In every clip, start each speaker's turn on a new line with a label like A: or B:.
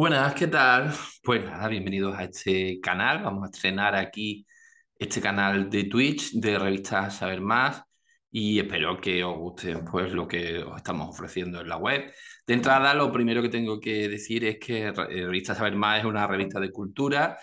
A: Buenas, ¿qué tal? Pues nada, bienvenidos a este canal. Vamos a estrenar aquí este canal de Twitch de revista Saber Más y espero que os guste pues, lo que os estamos ofreciendo en la web. De entrada, lo primero que tengo que decir es que eh, Revista Saber Más es una revista de cultura,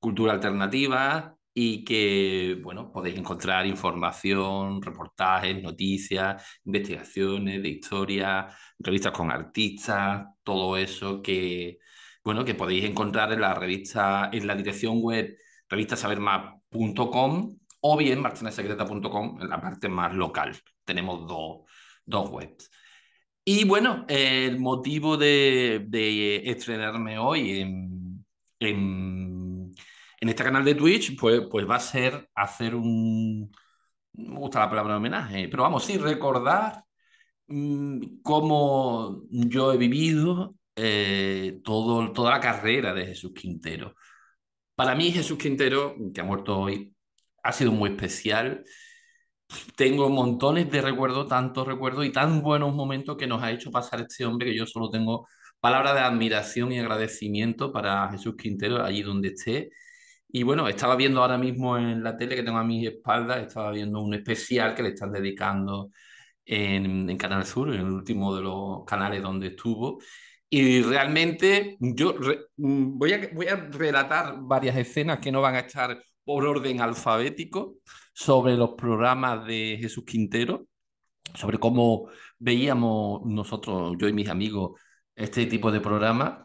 A: cultura alternativa y que, bueno, podéis encontrar información, reportajes, noticias, investigaciones de historia, revistas con artistas, todo eso que bueno, que podéis encontrar en la revista, en la dirección web revistasabermás.com o bien martinasecreta.com en la parte más local. Tenemos dos, dos webs. Y bueno, el motivo de, estrenarme hoy en, en, este canal de Twitch, pues, pues va a ser hacer un... Me gusta la palabra homenaje, pero vamos, sí, recordar mmm, cómo yo he vivido eh, todo, toda la carrera de Jesús Quintero. Para mí Jesús Quintero, que ha muerto hoy, ha sido muy especial. Tengo montones de recuerdos, tantos recuerdos y tan buenos momentos que nos ha hecho pasar este hombre que yo solo tengo palabras de admiración y agradecimiento para Jesús Quintero allí donde esté. Y bueno, estaba viendo ahora mismo en la tele que tengo a mis espaldas, estaba viendo un especial que le están dedicando en, en Canal Sur, en el último de los canales donde estuvo. Y realmente yo mm, voy, a, voy a relatar varias escenas que no van a estar por orden alfabético sobre los programas de Jesús Quintero, sobre cómo veíamos nosotros, yo y mis amigos, este tipo de programas,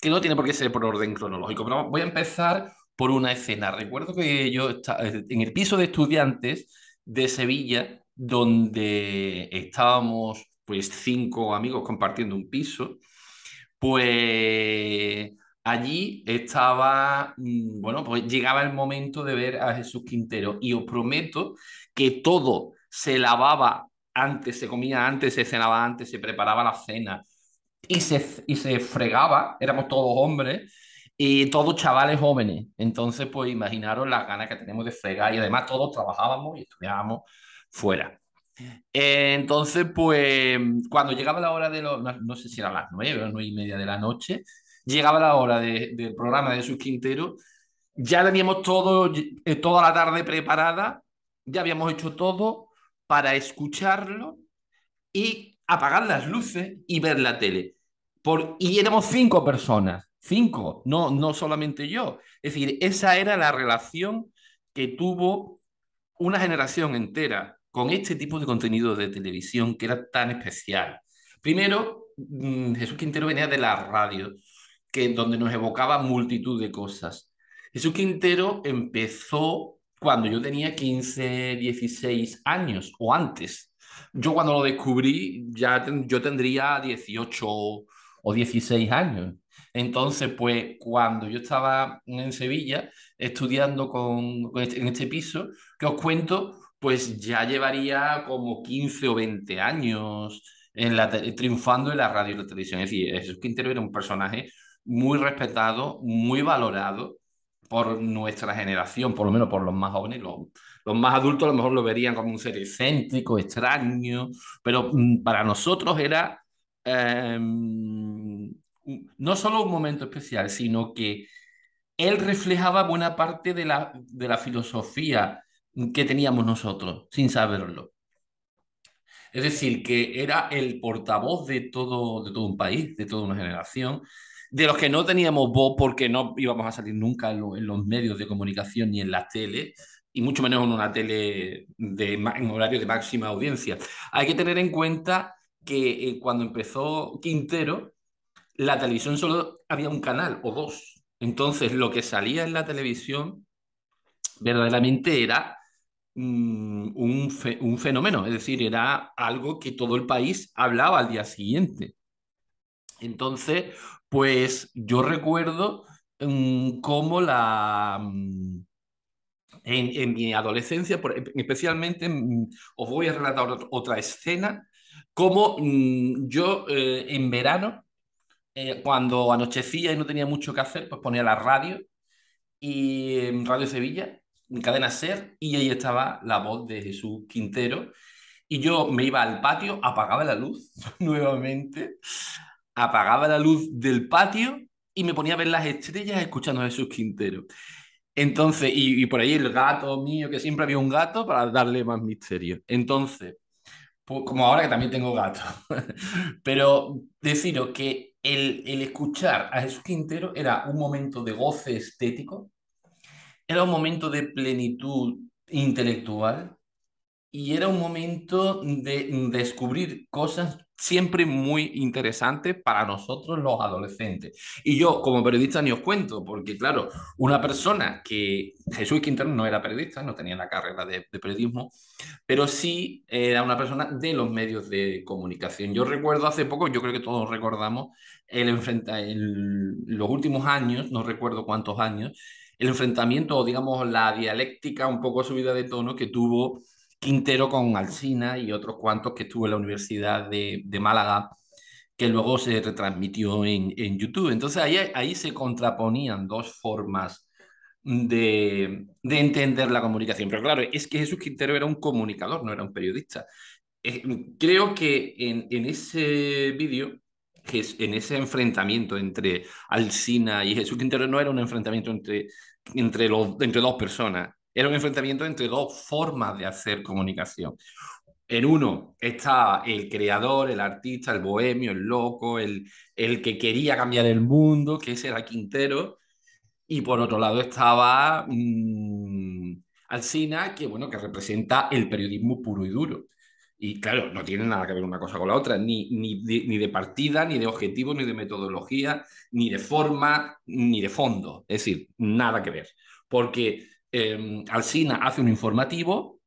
A: que no tiene por qué ser por orden cronológico, pero voy a empezar por una escena. Recuerdo que yo estaba en el piso de estudiantes de Sevilla, donde estábamos pues cinco amigos compartiendo un piso, pues allí estaba, mm, bueno, pues llegaba el momento de ver a Jesús Quintero y os prometo que todo se lavaba antes, se comía antes, se cenaba antes, se preparaba la cena y se, y se fregaba, éramos todos hombres y todos chavales jóvenes. Entonces, pues imaginaros las ganas que tenemos de fregar y además todos trabajábamos y estudiábamos fuera. Eh, entonces, pues, cuando llegaba la hora de los, no, sé si era las nueve o nueve y media de la noche, llegaba la hora del programa de Jesús Quintero, ya teníamos todo, eh, toda la tarde preparada, ya habíamos hecho todo para escucharlo y apagar las luces y ver la tele. Por, y éramos cinco personas, cinco, no, no solamente yo. Es decir, esa era la relación que tuvo una generación entera con este tipo de contenido de televisión que era tan especial. Primero, mm, Jesús Quintero venía de la radio, que, donde nos evocaba multitud de cosas. Jesús Quintero empezó cuando yo tenía 15, 16 años o antes. Yo cuando lo descubrí ya yo tendría 18 o 16 años. Entonces, pues cuando yo estaba en Sevilla estudiando con, este, en este piso, que os cuento, pues ya llevaría como 15 o 20 años en la triunfando en la radio y la televisión. Es decir, Jesús Quintero era un personaje muy respetado, muy valorado por nuestra generación, por lo menos por los más jóvenes. Los, los más adultos a lo mejor lo verían como un ser excéntrico, extraño, pero mm, para nosotros era em, no solo un momento especial, sino que él reflejaba buena parte de la, de la filosofía que teníamos nosotros, sin saberlo. Es decir, que era el portavoz de todo, de todo un país, de toda una generación, de los que no teníamos voz porque no íbamos a salir nunca en, los medios de comunicación ni en las tele, y mucho menos en una tele de, en horario de máxima audiencia. Hay que tener en cuenta que eh, cuando empezó Quintero, la televisión solo había un canal o dos. Entonces, lo que salía en la televisión verdaderamente era Mm, un, un, fenómeno, es decir, era algo que todo el país hablaba al día siguiente. Entonces, pues yo recuerdo um, cómo la... Mm, en, mi adolescencia, por, especialmente, os voy a relatar otra escena, como yo eh, en verano, eh, cuando anochecía y no tenía mucho que hacer, pues ponía la radio y en Radio Sevilla cadena ser y ahí estaba la voz de Jesús Quintero y yo me iba al patio, apagaba la luz nuevamente, apagaba la luz del patio y me ponía a ver las estrellas escuchando a Jesús Quintero. Entonces, y, por ahí el gato mío, que siempre había un gato para darle más misterio. Entonces, pues, como ahora que también tengo gato. Pero deciros que el, el escuchar a Jesús Quintero era un momento de goce estético, era un momento de plenitud intelectual y era un momento de descubrir cosas siempre muy interesante para nosotros los adolescentes. Y yo como periodista ni os cuento, porque claro, una persona que Jesús Quintero no era periodista, no tenía la carrera de, periodismo, pero sí era una persona de los medios de comunicación. Yo recuerdo hace poco, yo creo que todos recordamos, el enfrenta en los últimos años, no recuerdo cuántos años, el enfrentamiento o digamos la dialéctica un poco subida de tono que tuvo Quintero con Alsina y otros cuantos que estuvo en la Universidad de, Málaga, que luego se retransmitió en, en YouTube. Entonces ahí, ahí se contraponían dos formas de, de, entender la comunicación. Pero claro, es que Jesús Quintero era un comunicador, no era un periodista. Eh, creo que en, en ese vídeo, en ese enfrentamiento entre Alsina y Jesús Quintero, no era un enfrentamiento entre, entre, los, entre dos personas, era un enfrentamiento entre dos formas de hacer comunicación. En uno estaba el creador, el artista, el bohemio, el loco, el, el que quería cambiar el mundo, que ese era Quintero. Y por otro lado estaba mmm, Alsina, que, bueno, que representa el periodismo puro y duro. Y claro, no tiene nada que ver una cosa con la otra, ni, ni, de, ni de partida, ni de objetivo, ni de metodología, ni de forma, ni de fondo. Es decir, nada que ver. Porque eh, Alsina hace un informativo,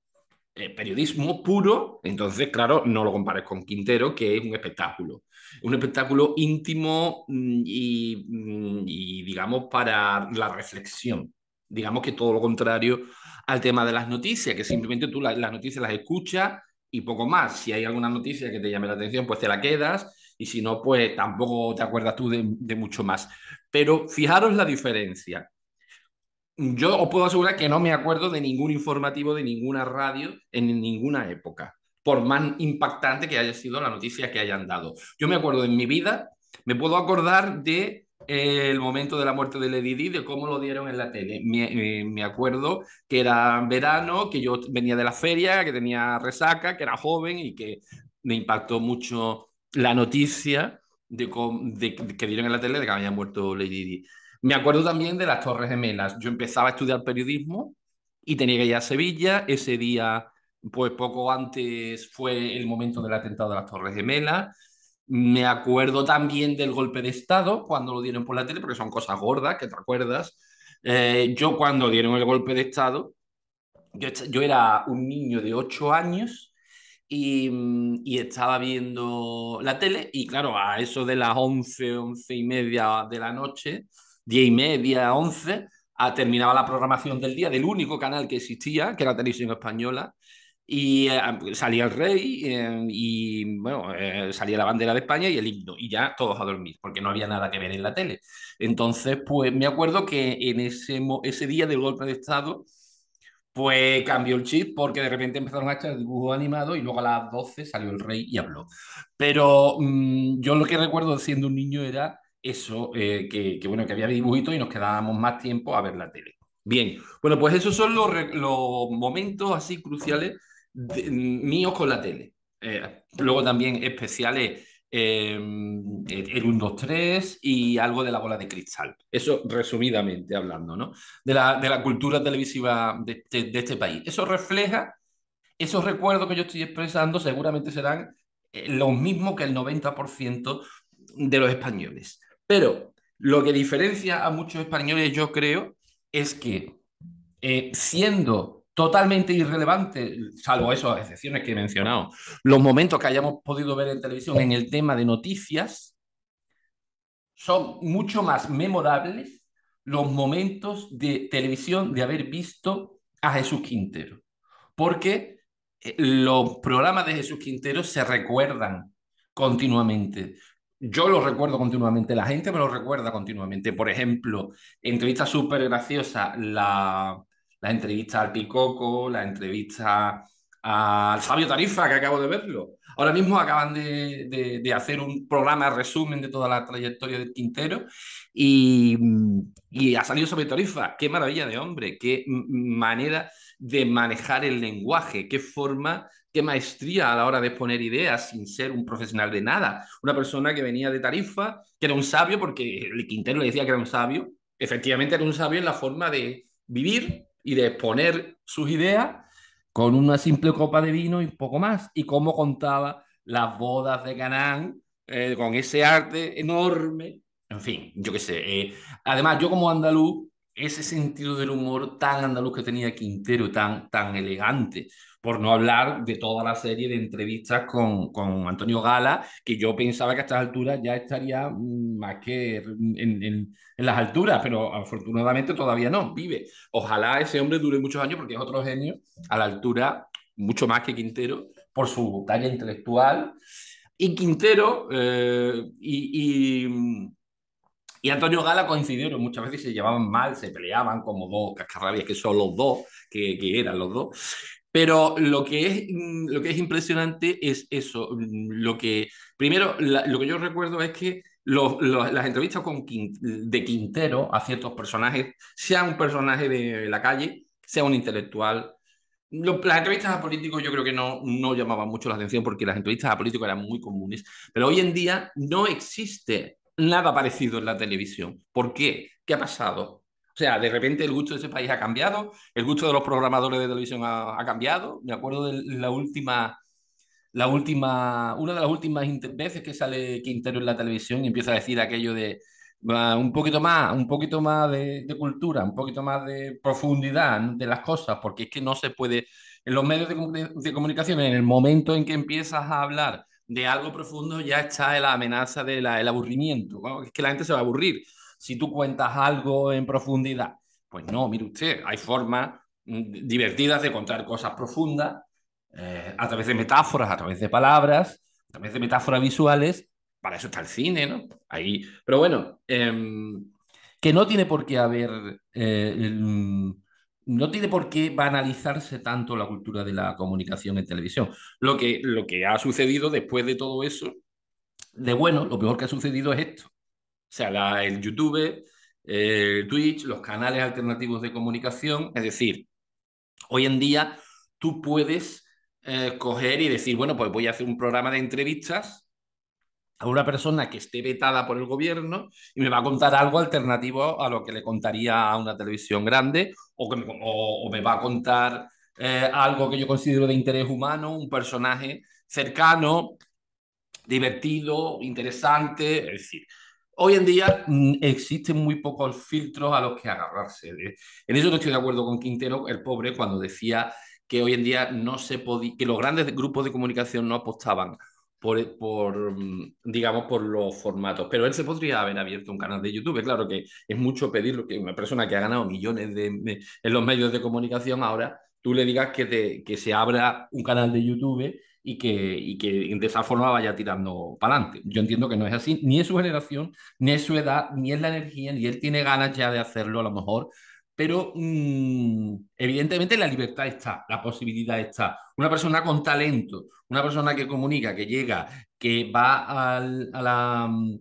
A: eh, periodismo puro, entonces, claro, no lo compares con Quintero, que es un espectáculo. Un espectáculo íntimo mm, y, mm, y, digamos, para la reflexión. Digamos que todo lo contrario al tema de las noticias, que simplemente tú las, las noticias las escuchas y poco más. Si hay alguna noticia que te llame la atención, pues te la quedas y si no, pues tampoco te acuerdas tú de, mucho más. Pero fijaros la diferencia yo os puedo asegurar que no me acuerdo de ningún informativo de ninguna radio en ninguna época, por más impactante que haya sido la noticia que hayan dado. Yo me acuerdo en mi vida, me puedo acordar de el momento de la muerte de Lady Di, de cómo lo dieron en la tele. Me, eh, me, acuerdo que era verano, que yo venía de la feria, que tenía resaca, que era joven y que me impactó mucho la noticia de, de, de que dieron en la tele de que había muerto Lady Di. Me acuerdo también de las Torres Gemelas. Yo empezaba a estudiar periodismo y tenía que ir a Sevilla. Ese día, pues poco antes fue el momento del atentado de las Torres Gemelas. Me acuerdo también del golpe de Estado, cuando lo dieron por la tele, porque son cosas gordas, que te acuerdas. Eh, yo cuando dieron el golpe de Estado, yo, yo era un niño de 8 años y, y, estaba viendo la tele y claro, a eso de las 11, 11 y media de la noche, diez y media, once, terminaba la programación del día del único canal que existía, que era Televisión Española, y eh, salía el rey eh, y bueno, eh, salía la bandera de España y el himno, y ya todos a dormir, porque no había nada que ver en la tele. Entonces, pues me acuerdo que en ese, ese día del golpe de Estado, pues cambió el chip porque de repente empezaron a echar dibujo animado y luego a las 12 salió el rey y habló. Pero mmm, yo lo que recuerdo siendo un niño era eso, eh, que, que, bueno, que había dibujitos y nos quedábamos más tiempo a ver la tele. Bien, bueno, pues esos son los, los momentos así cruciales míos con la tele. Eh, luego también especiales eh, el 1, 2, 3 y algo de la bola de cristal. Eso resumidamente hablando, ¿no? De la, de la cultura televisiva de, de, este país. Eso refleja, esos recuerdos que yo estoy expresando seguramente serán los mismos que el 90% de los españoles. Pero lo que diferencia a muchos españoles, yo creo, es que eh, siendo totalmente irrelevante, salvo esas excepciones que he mencionado, los momentos que hayamos podido ver en televisión en el tema de noticias, son mucho más memorables los momentos de televisión de haber visto a Jesús Quintero. Porque eh, los programas de Jesús Quintero se recuerdan continuamente yo lo recuerdo continuamente, la gente me lo recuerda continuamente. Por ejemplo, entrevista súper graciosa, la, la, entrevista al Picoco, la entrevista al Fabio Tarifa, que acabo de verlo. Ahora mismo acaban de, de, hacer un programa resumen de toda la trayectoria del Quintero y, y ha salido sobre Tarifa. Qué maravilla de hombre, qué manera de manejar el lenguaje, qué forma, qué maestría a la hora de exponer ideas sin ser un profesional de nada. Una persona que venía de Tarifa, que era un sabio, porque el Quintero le decía que era un sabio, efectivamente era un sabio en la forma de vivir y de exponer sus ideas con una simple copa de vino y poco más, y cómo contaba las bodas de Canaán eh, con ese arte enorme. En fin, yo qué sé. Eh, además, yo como andaluz, ese sentido del humor tan andaluz que tenía Quintero, tan, tan elegante, por no hablar de toda la serie de entrevistas con, con Antonio Gala, que yo pensaba que a estas alturas ya estaría mm, más que en, las alturas, pero afortunadamente todavía no, vive. Ojalá ese hombre dure muchos años porque es otro genio a la altura, mucho más que Quintero, por su talla intelectual. Y Quintero eh, y, y, y, Antonio Gala coincidieron, muchas veces se llevaban mal, se peleaban como dos cascarrabias, que son los dos, que, que eran los dos. Pero lo que es, mm, lo que es impresionante es eso. Mm, lo que, primero, lo que yo recuerdo es que las entrevistas con de Quintero a ciertos personajes, sea un personaje de la calle, sea un intelectual, las entrevistas a políticos yo creo que no, no llamaban mucho la atención porque las entrevistas a políticos eran muy comunes, pero hoy en día no existe nada parecido en la televisión. ¿Por qué? ¿Qué ha pasado? O sea, de repente el gusto de ese país ha cambiado, el gusto de los programadores de televisión ha, cambiado. Me acuerdo de la última, la última, una de las últimas veces que sale Quintero en la televisión y empieza a decir aquello de un poquito más, un poquito más de, cultura, un poquito más de profundidad de las cosas, porque es que no se puede, en los medios de, comunicación, en el momento en que empiezas a hablar de algo profundo, ya está la amenaza del aburrimiento, es que la gente se va a aburrir si tú cuentas algo en profundidad. Pues no, mire usted, hay formas mm, divertidas de contar cosas profundas eh, a través de metáforas, a través de palabras, a través de metáforas visuales. Para eso está el cine, ¿no? Ahí. Pero bueno, em, que no tiene por qué haber. Eh, no tiene por qué banalizarse tanto la cultura de la comunicación en televisión. Lo que, lo que ha sucedido después de todo eso, de bueno, lo peor que ha sucedido es esto sea, la, el YouTube, el Twitch, los canales alternativos de comunicación. Es decir, hoy en día tú puedes eh, coger y decir, bueno, pues voy a hacer un programa de entrevistas a una persona que esté vetada por el gobierno y me va a contar algo alternativo a lo que le contaría a una televisión grande o, o, me va a contar eh, algo que yo considero de interés humano, un personaje cercano, divertido, interesante, es decir, Hoy en día mm, existen muy pocos filtros a los que agarrarse. En eso no estoy de acuerdo con Quintero, el pobre, cuando decía que hoy en día no se podía, que los grandes grupos de comunicación no apostaban por, por, mm, digamos, por los formatos. Pero él se podría haber abierto un canal de YouTube. Claro que es mucho pedirlo que una persona que ha ganado millones de, en los medios de comunicación ahora tú le digas que, que se abra un canal de YouTube y que, y que de esa forma vaya tirando para adelante. Yo entiendo que no es así, ni es su generación, ni es su edad, ni es la energía, ni él tiene ganas ya de hacerlo a lo mejor, pero mm, evidentemente la libertad está, la posibilidad está. Una persona con talento, una persona que comunica, que llega, que va al,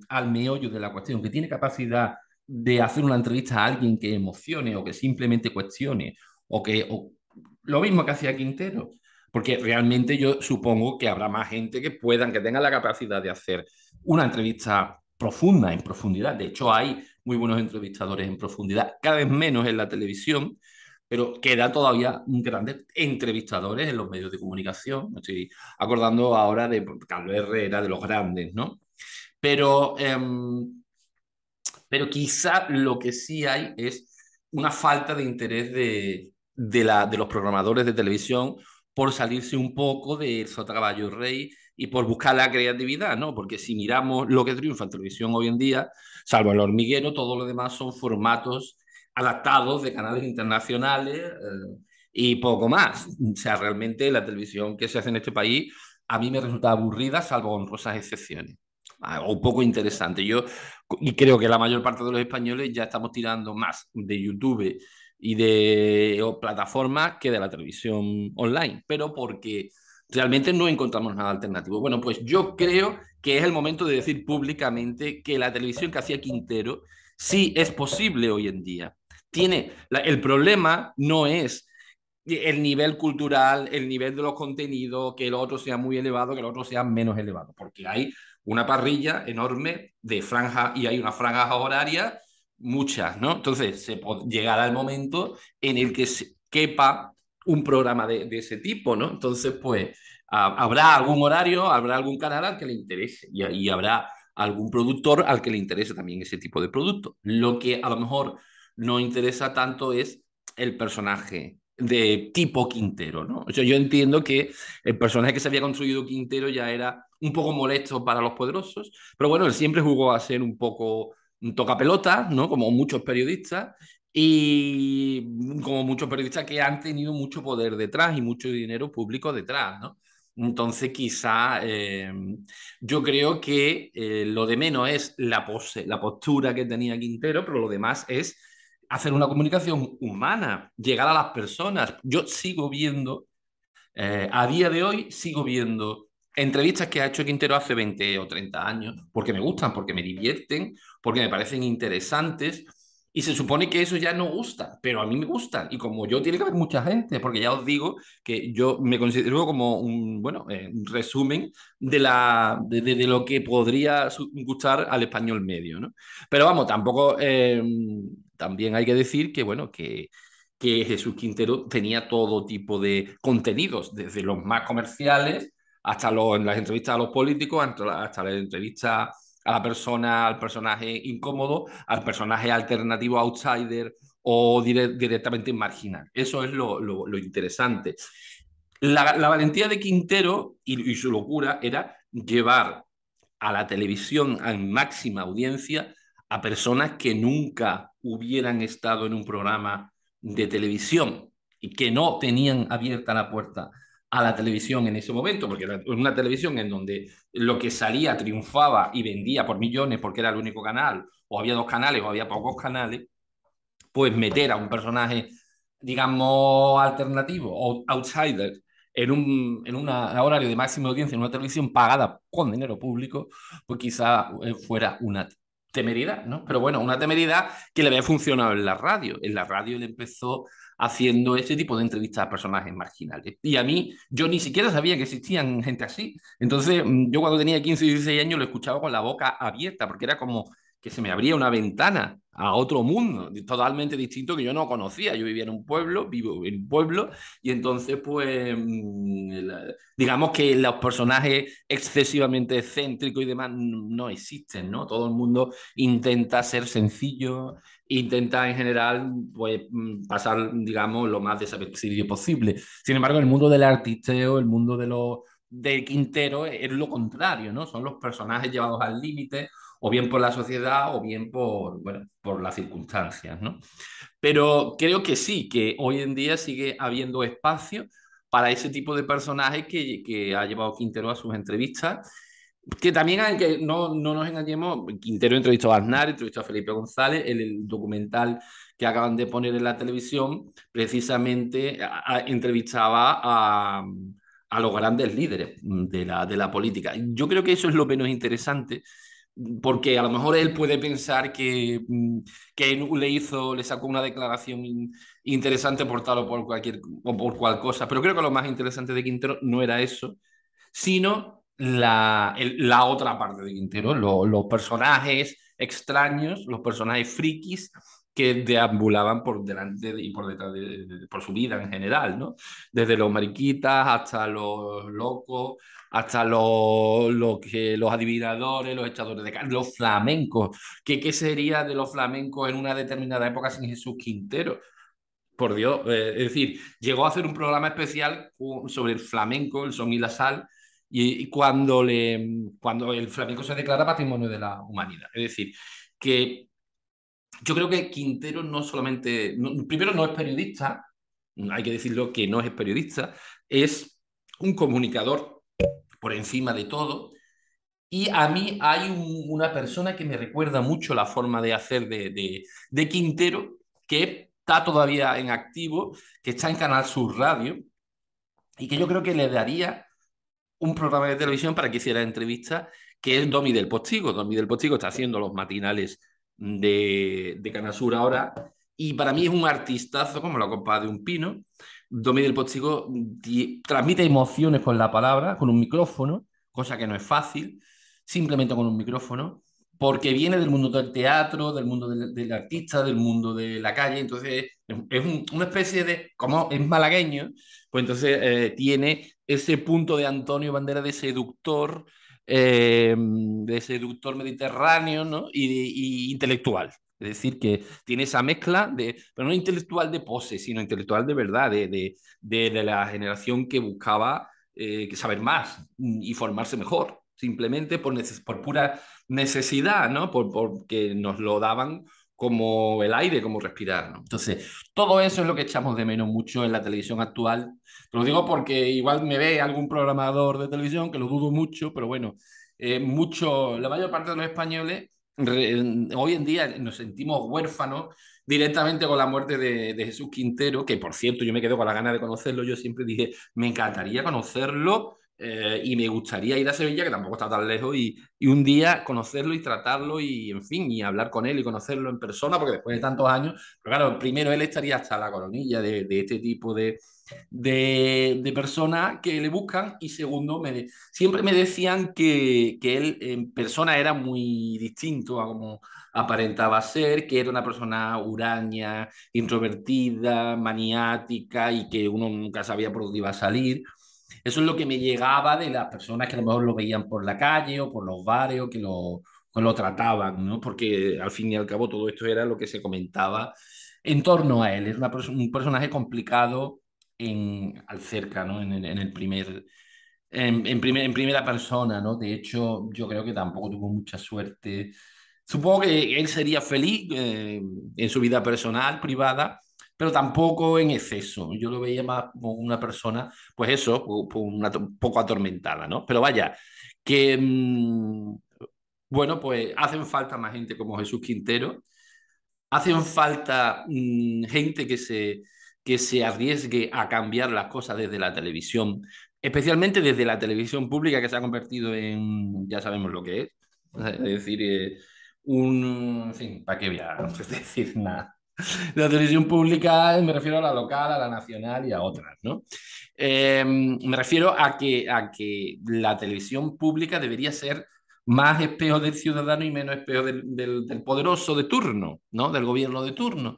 A: al meollo de la cuestión, que tiene capacidad de hacer una entrevista a alguien que emocione o que simplemente cuestione, o que o, lo mismo que hacía Quintero, porque realmente yo supongo que habrá más gente que puedan, que tengan la capacidad de hacer una entrevista profunda, en profundidad. De hecho, hay muy buenos entrevistadores en profundidad, cada vez menos en la televisión, pero quedan todavía grandes entrevistadores en los medios de comunicación. Me estoy acordando ahora de Carlos Herrera, de los grandes, ¿no? Pero, em, pero quizá lo que sí hay es una falta de interés de, de, la, de los programadores de televisión por salirse un poco de caballo rey y por buscar la creatividad, ¿no? Porque si miramos lo que triunfa en televisión hoy en día, salvo el hormiguero, todo lo demás son formatos adaptados de canales internacionales eh, y poco más. O sea, realmente la televisión que se hace en este país a mí me resulta aburrida, salvo honrosas excepciones. Ah, o poco interesante. Yo y creo que la mayor parte de los españoles ya estamos tirando más de YouTube y de plataformas que de la televisión online, pero porque realmente no encontramos nada alternativo. Bueno, pues yo creo que es el momento de decir públicamente que la televisión que hacía Quintero sí es posible hoy en día. Tiene, el problema no es el nivel cultural, el nivel de los contenidos, que el otro sea muy elevado, que el otro sea menos elevado, porque hay una parrilla enorme de franjas y hay una franja horaria, muchas, ¿no? Entonces, se llegará el momento en el que se quepa un programa de, ese tipo, ¿no? Entonces, pues, habrá algún horario, habrá algún canal al que le interese y, y habrá algún productor al que le interese también ese tipo de producto. Lo que a lo mejor no interesa tanto es el personaje de tipo Quintero, ¿no? O sea, yo entiendo que el personaje que se había construido Quintero ya era un poco molesto para los poderosos, pero bueno, él siempre jugó a ser un poco un tocapelota, ¿no? Como muchos periodistas, y como muchos periodistas que han tenido mucho poder detrás y mucho dinero público detrás, ¿no? Entonces, quizá eh, yo creo que eh, lo de menos es la pose, la postura que tenía Quintero, pero lo demás es hacer una comunicación humana, llegar a las personas. Yo sigo viendo, eh, a día de hoy, sigo viendo entrevistas que ha hecho Quintero hace 20 o 30 años, porque me gustan, porque me divierten, porque me parecen interesantes y se supone que eso ya no gusta, pero a mí me gustan. Y como yo, tiene que haber mucha gente, porque ya os digo que yo me considero como un, bueno, eh, resumen de, la, de, de, lo que podría gustar al español medio, ¿no? Pero vamos, tampoco, eh, también hay que decir que, bueno, que, que Jesús Quintero tenía todo tipo de contenidos, desde los más comerciales hasta en las entrevistas a los políticos, hasta, las entrevistas a la persona, al personaje incómodo, al personaje alternativo outsider o directamente marginal. Eso es lo, lo, interesante. La, la, valentía de Quintero y, y, su locura era llevar a la televisión en máxima audiencia a personas que nunca hubieran estado en un programa de televisión y que no tenían abierta la puerta a la televisión en ese momento, porque era una televisión en donde lo que salía triunfaba y vendía por millones porque era el único canal, o había dos canales o había pocos canales, pues meter a un personaje, digamos, alternativo o outsider en un, en una, horario de máxima audiencia en una televisión pagada con dinero público, pues quizá eh, fuera una temeridad, ¿no? Pero bueno, una temeridad que le había funcionado en la radio. En la radio le empezó haciendo ese tipo de entrevistas a personajes marginales. Y a mí, yo ni siquiera sabía que existían gente así. Entonces, mm, yo cuando tenía 15 y 16 años lo escuchaba con la boca abierta, porque era como que se me abría una ventana a otro mundo totalmente distinto que yo no conocía. Yo vivía en un pueblo, vivo en un pueblo, y entonces, pues, mm, digamos que los personajes excesivamente excéntricos y demás no existen, ¿no? Todo el mundo intenta ser sencillo, intenta en general pues, mm, pasar, digamos, lo más desapercibido posible. Sin embargo, el mundo del artisteo, el mundo de los de Quintero es lo contrario, ¿no? Son los personajes llevados al límite, o bien por la sociedad, o bien por, bueno, por las circunstancias, ¿no? Pero creo que sí, que hoy en día sigue habiendo espacio para ese tipo de personajes que, que ha llevado Quintero a sus entrevistas que también hay que no, no nos engañemos, Quintero entrevistó a Aznar, entrevistó a Felipe González, el, el documental que acaban de poner en la televisión, precisamente entrevistaba a, a, los grandes líderes de la, de la política. Yo creo que eso es lo menos interesante, porque a lo mejor él puede pensar que, que le hizo, le sacó una declaración interesante por tal o por cualquier o por cual cosa, pero creo que lo más interesante de Quintero no era eso, sino la, la otra parte de Quintero, los personajes extraños, los personajes frikis que deambulaban por delante y por detrás de, por su vida en general, ¿no? Desde los mariquitas hasta los locos, hasta los, los, que, los adivinadores, los echadores de carne, los flamencos. ¿Qué, ¿Qué sería de los flamencos en una determinada época sin Jesús Quintero? Por Dios, eh, es decir, llegó a hacer un programa especial sobre el flamenco, el son y la sal, y, cuando, le, cuando el flamenco se declara patrimonio de la humanidad. Es decir, que yo creo que Quintero no solamente, primero no es periodista, hay que decirlo que no es periodista, es un comunicador por encima de todo. Y a mí hay una persona que me recuerda mucho la forma de hacer de, de, de Quintero, que está todavía en activo, que está en Canal Sur Radio, y que yo creo que le daría un programa de televisión para que hiciera entrevistas, que es Domi del Postigo. Domi del Postigo está haciendo los matinales de, de Canal Sur ahora, y para mí es un artistazo como la copa de un pino. Domi del Postigo transmite emociones con la palabra, con un micrófono, cosa que no es fácil, simplemente con un micrófono, porque viene del mundo del teatro, del mundo del, artista, del mundo de la calle, entonces es una especie de, como es malagueño, pues entonces eh, tiene ese punto de Antonio Bandera de seductor, eh, de seductor mediterráneo ¿no? y, intelectual. Es decir, que tiene esa mezcla de, pero no intelectual de pose, sino intelectual de verdad, de, de, de, la generación que buscaba eh, saber más y formarse mejor, simplemente por, por pura necesidad, ¿no? Por, porque nos lo daban como el aire, como respirar. ¿no? Entonces, todo eso es lo que echamos de menos mucho en la televisión actual. Te lo digo porque igual me ve algún programador de televisión, que lo dudo mucho, pero bueno, eh, mucho, la mayor parte de los españoles hoy en día nos sentimos huérfanos directamente con la muerte de, Jesús Quintero, que por cierto yo me quedo con la gana de conocerlo, yo siempre dije, me encantaría conocerlo eh, y me gustaría ir a Sevilla, que tampoco está tan lejos, y, y, un día conocerlo y tratarlo y, en fin, y hablar con él y conocerlo en persona, porque después de tantos años, pero claro, primero él estaría hasta la coronilla de, de este tipo de, de, de, personas que le buscan y segundo, me siempre me decían que, que, él en persona era muy distinto a como aparentaba ser, que era una persona huraña, introvertida, maniática y que uno nunca sabía por dónde iba a salir. Eso es lo que me llegaba de las personas que a lo mejor lo veían por la calle o por los bares o que lo, lo trataban, ¿no? Porque al fin y al cabo todo esto era lo que se comentaba en torno a él. Es una, un personaje complicado en, al cerca, ¿no? En, en el primer, en, en, primer, en primera persona, ¿no? De hecho, yo creo que tampoco tuvo mucha suerte. Supongo que él sería feliz eh, en su vida personal, privada, pero tampoco en exceso. Yo lo veía más como una persona, pues eso, un poco atormentada, ¿no? Pero vaya, que, mmm, bueno, pues hacen falta más gente como Jesús Quintero, hacen falta mmm, gente que se, que se arriesgue a cambiar las cosas desde la televisión, especialmente desde la televisión pública que se ha convertido en, ya sabemos lo que es, es decir, eh, un, en fin, ¿para qué voy a decir nada? La televisión pública me refiero a la local, a la nacional y a otras, ¿no? Eh, me refiero a que, a que la televisión pública debería ser más espejo del ciudadano y menos espejo del, del, del poderoso de turno, ¿no? Del gobierno de turno.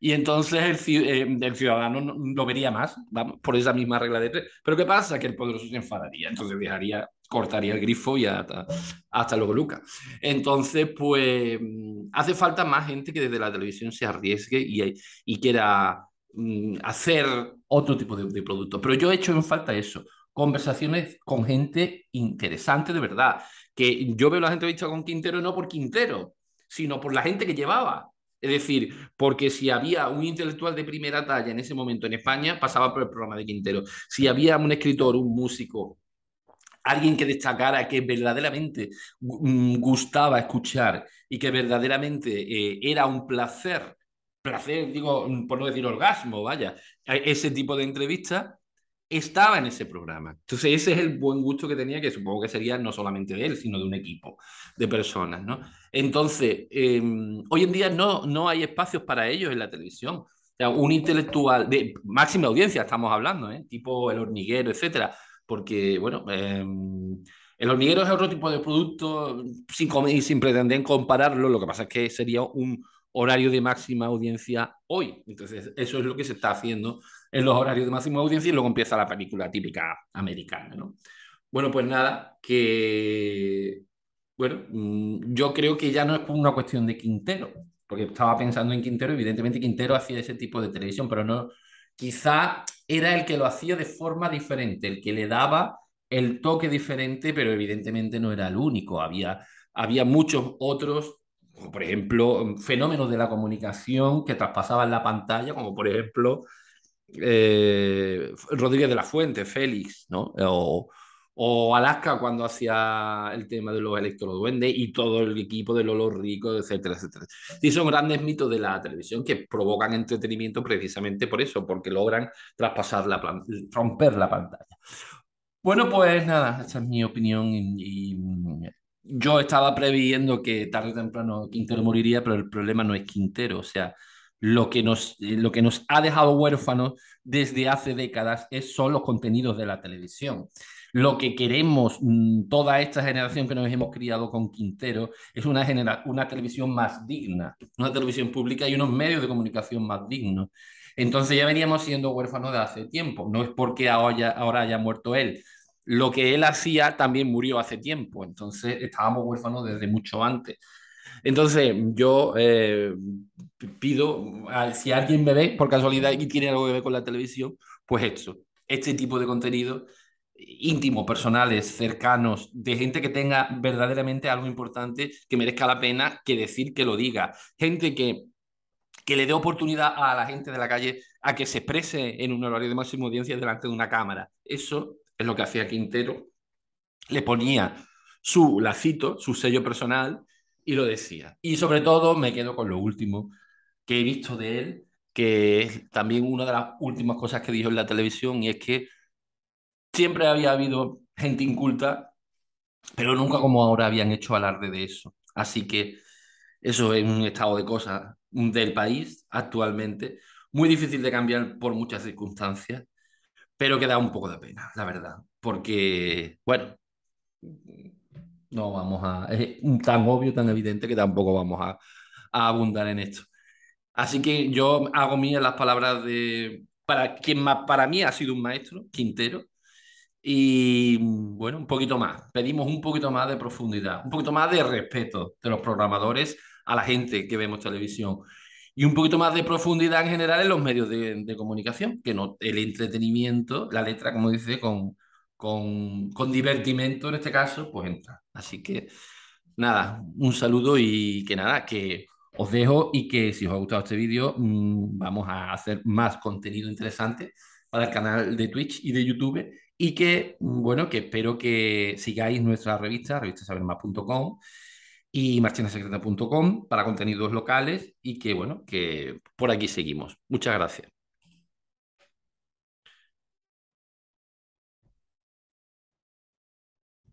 A: Y entonces el, eh, el ciudadano lo vería más, vamos, por esa misma regla de tres. Pero ¿qué pasa? Que el poderoso se enfadaría, entonces dejaría, cortaría el grifo y hasta, luego, Luca. Entonces, pues, mm, hace falta más gente que desde la televisión se arriesgue y, quiera mm, hacer otro tipo de, de productos. Pero yo he hecho en falta eso, conversaciones con gente interesante de verdad. Que yo veo las entrevistas con Quintero no por Quintero, sino por la gente que llevaba. Es decir, porque si había un intelectual de primera talla en ese momento en España, pasaba por el programa de Quintero. Si había un escritor, un músico, alguien que destacara que verdaderamente mm, gustaba escuchar y que verdaderamente eh, era un placer, placer, digo, por no decir orgasmo, vaya, ese tipo de entrevista, estaba en ese programa. Entonces, ese es el buen gusto que tenía, que supongo que sería no solamente de él, sino de un equipo de personas, ¿no? Entonces, eh, hoy en día no, no hay espacios para ellos en la televisión. Un intelectual de máxima audiencia, estamos hablando, ¿eh? tipo El Hormiguero, etcétera, porque, bueno, eh, El Hormiguero es otro tipo de producto, sin, sin pretender compararlo, lo que pasa es que sería un horario de máxima audiencia hoy. Entonces, eso es lo que se está haciendo en los horarios de máxima audiencia y luego empieza la película típica americana, ¿no? Bueno, pues nada, que... Bueno, mm, yo creo que ya no es una cuestión de Quintero, porque estaba pensando en Quintero, evidentemente Quintero hacía ese tipo de televisión, pero no, quizá era el que lo hacía de forma diferente, el que le daba el toque diferente, pero evidentemente no era el único, había, había muchos otros, como por ejemplo, fenómenos de la comunicación que traspasaban la pantalla, como por ejemplo eh, Rodríguez de la Fuente, Félix, ¿no? O Alaska cuando hacía el tema de los electroduendes y todo el equipo de Lolo Rico, etcétera, etcétera. Y son grandes mitos de la televisión que provocan entretenimiento precisamente por eso, porque logran traspasar la romper la pantalla. Bueno, pues nada, esta es mi opinión y, yo estaba previendo que tarde o temprano Quintero moriría, pero el problema no es Quintero, o sea, lo que nos, lo que nos ha dejado huérfanos desde hace décadas es, son los contenidos de la televisión lo que queremos mm, toda esta generación que nos hemos criado con Quintero es una, una televisión más digna, una televisión pública y unos medios de comunicación más dignos. Entonces ya veníamos siendo huérfanos de hace tiempo, no es porque ahora, haya muerto él. Lo que él hacía también murió hace tiempo, entonces estábamos huérfanos desde mucho antes. Entonces, yo eh, pido, si alguien me ve por casualidad y tiene algo que ver con la televisión, pues esto, este tipo de contenido íntimos, personales, cercanos, de gente que tenga verdaderamente algo importante que merezca la pena que decir que lo diga. Gente que, que le dé oportunidad a la gente de la calle a que se exprese en un horario de máxima audiencia delante de una cámara. Eso es lo que hacía Quintero. Le ponía su lacito, su sello personal y lo decía. Y sobre todo me quedo con lo último que he visto de él, que es también una de las últimas cosas que dijo en la televisión y es que siempre había habido gente inculta, pero nunca como ahora habían hecho alarde de eso. Así que eso es un estado de cosas del país actualmente, muy difícil de cambiar por muchas circunstancias, pero que da un poco de pena, la verdad, porque, bueno, no vamos a... Es tan obvio, tan evidente que tampoco vamos a, abundar en esto. Así que yo hago mías las palabras de... Para quien más, para mí ha sido un maestro, Quintero, y bueno, un poquito más. Pedimos un poquito más de profundidad, un poquito más de respeto de los programadores a la gente que vemos televisión y un poquito más de profundidad en general en los medios de, comunicación, que no el entretenimiento, la letra, como dice, con, con, con divertimento en este caso, pues entra. Así que nada, un saludo y que nada, que os dejo y que si os ha gustado este vídeo, mm, vamos a hacer más contenido interesante para el canal de Twitch y de YouTube y que, bueno, que espero que sigáis nuestra revista, revistasabermás.com y marchinasecreta.com para contenidos locales y que, bueno, que por aquí seguimos. Muchas gracias.